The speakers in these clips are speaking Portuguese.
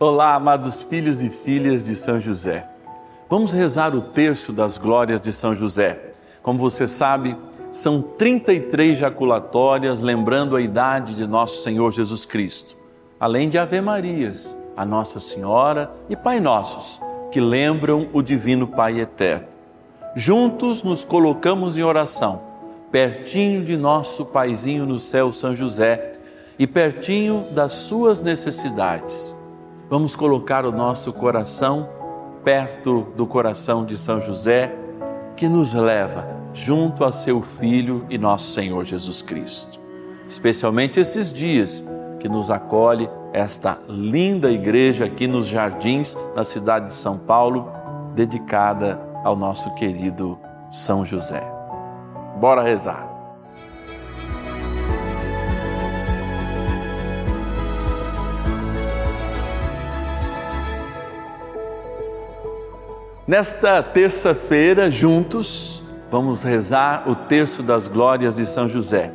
Olá, amados filhos e filhas de São José. Vamos rezar o terço das glórias de São José. Como você sabe, são 33 jaculatórias lembrando a idade de nosso Senhor Jesus Cristo, além de Ave Marias, a Nossa Senhora e Pai Nossos, que lembram o Divino Pai Eterno. Juntos nos colocamos em oração, pertinho de nosso Paizinho no céu, São José, e pertinho das suas necessidades Vamos colocar o nosso coração perto do coração de São José, que nos leva junto a seu Filho e nosso Senhor Jesus Cristo. Especialmente esses dias que nos acolhe esta linda igreja aqui nos jardins da cidade de São Paulo, dedicada ao nosso querido São José. Bora rezar. Nesta terça-feira, juntos, vamos rezar o terço das glórias de São José.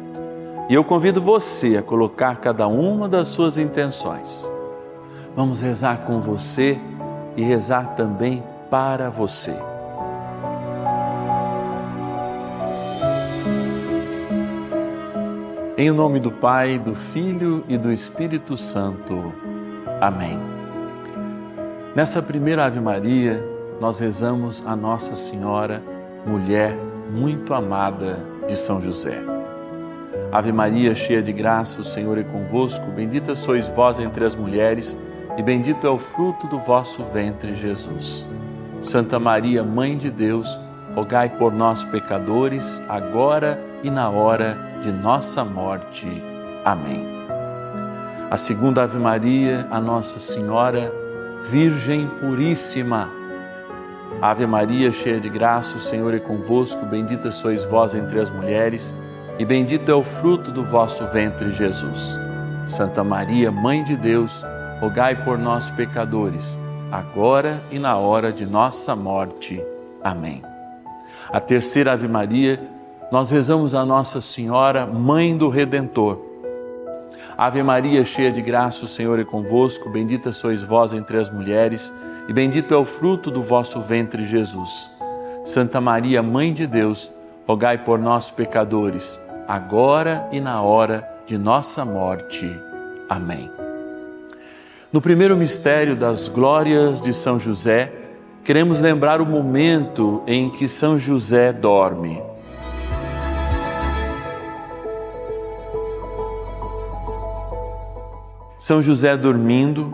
E eu convido você a colocar cada uma das suas intenções. Vamos rezar com você e rezar também para você. Em nome do Pai, do Filho e do Espírito Santo. Amém. Nessa primeira Ave Maria, nós rezamos a Nossa Senhora, mulher muito amada de São José. Ave Maria, cheia de graça, o Senhor é convosco, bendita sois vós entre as mulheres, e bendito é o fruto do vosso ventre, Jesus. Santa Maria, Mãe de Deus, rogai por nós, pecadores, agora e na hora de nossa morte. Amém. A segunda Ave Maria, a Nossa Senhora, Virgem Puríssima, Ave Maria, cheia de graça, o Senhor é convosco, bendita sois vós entre as mulheres, e bendito é o fruto do vosso ventre, Jesus. Santa Maria, Mãe de Deus, rogai por nós, pecadores, agora e na hora de nossa morte. Amém. A terceira Ave Maria, nós rezamos a Nossa Senhora, Mãe do Redentor. Ave Maria, cheia de graça, o Senhor é convosco, bendita sois vós entre as mulheres, e bendito é o fruto do vosso ventre, Jesus. Santa Maria, Mãe de Deus, rogai por nós, pecadores, agora e na hora de nossa morte. Amém. No primeiro mistério das glórias de São José, queremos lembrar o momento em que São José dorme. São José dormindo,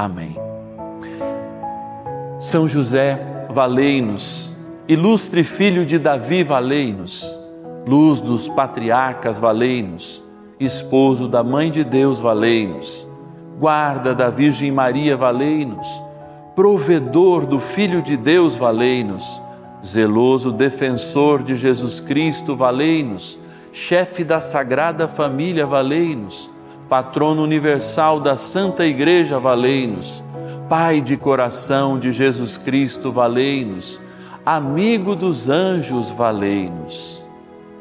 Amém. São José, valei-nos. Ilustre filho de Davi, valei-nos. Luz dos patriarcas, valei-nos. Esposo da Mãe de Deus, valei-nos. Guarda da Virgem Maria, valei-nos. Provedor do Filho de Deus, valei-nos. Zeloso defensor de Jesus Cristo, valei-nos. Chefe da Sagrada Família, valei-nos patrono universal da Santa Igreja, valei-nos. Pai de coração de Jesus Cristo, valei-nos. Amigo dos anjos, valei-nos.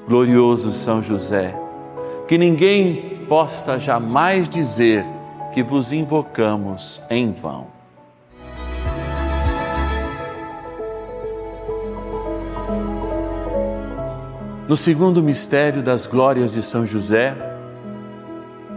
Glorioso São José, que ninguém possa jamais dizer que vos invocamos em vão. No segundo mistério das glórias de São José,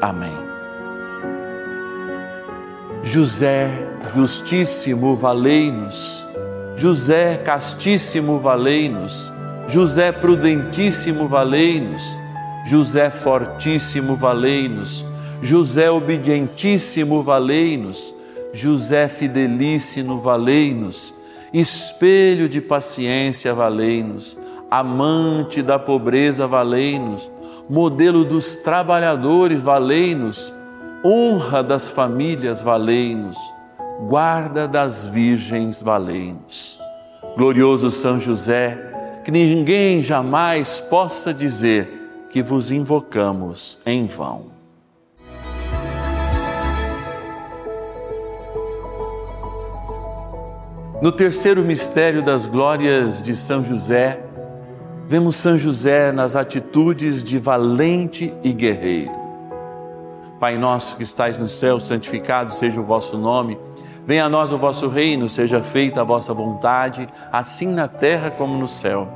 Amém. José Justíssimo, valei-nos. José Castíssimo, valei-nos. José Prudentíssimo, valei-nos. José Fortíssimo, valei-nos. José Obedientíssimo, valei-nos. José Fidelíssimo, valei-nos. Espelho de paciência, valei-nos. Amante da pobreza, valei-nos. Modelo dos trabalhadores, valei-nos honra das famílias, valei-nos, guarda das virgens, valei-nos. Glorioso São José, que ninguém jamais possa dizer que vos invocamos em vão. No terceiro mistério das glórias de São José, vemos São José nas atitudes de valente e guerreiro. Pai nosso que estais no céu, santificado seja o vosso nome. Venha a nós o vosso reino, seja feita a vossa vontade, assim na terra como no céu.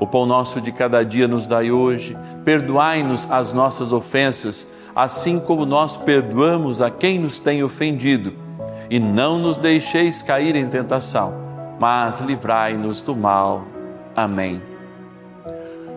O pão nosso de cada dia nos dai hoje. Perdoai-nos as nossas ofensas, assim como nós perdoamos a quem nos tem ofendido. E não nos deixeis cair em tentação, mas livrai-nos do mal. Amém.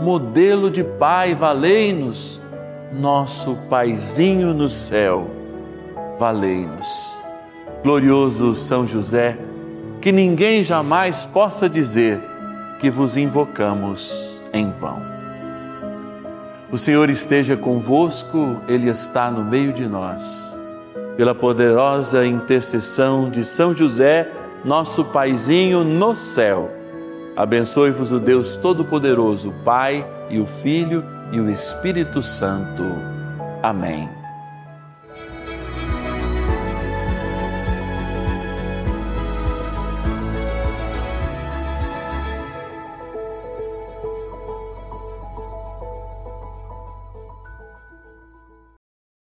modelo de pai, valei-nos nosso Paizinho no céu, valei-nos. Glorioso São José, que ninguém jamais possa dizer que vos invocamos em vão. O Senhor esteja convosco, Ele está no meio de nós. Pela poderosa intercessão de São José, nosso Paizinho no céu, abençoe-vos o Deus Todo-Poderoso, o Pai e o Filho e o Espírito Santo. Amém.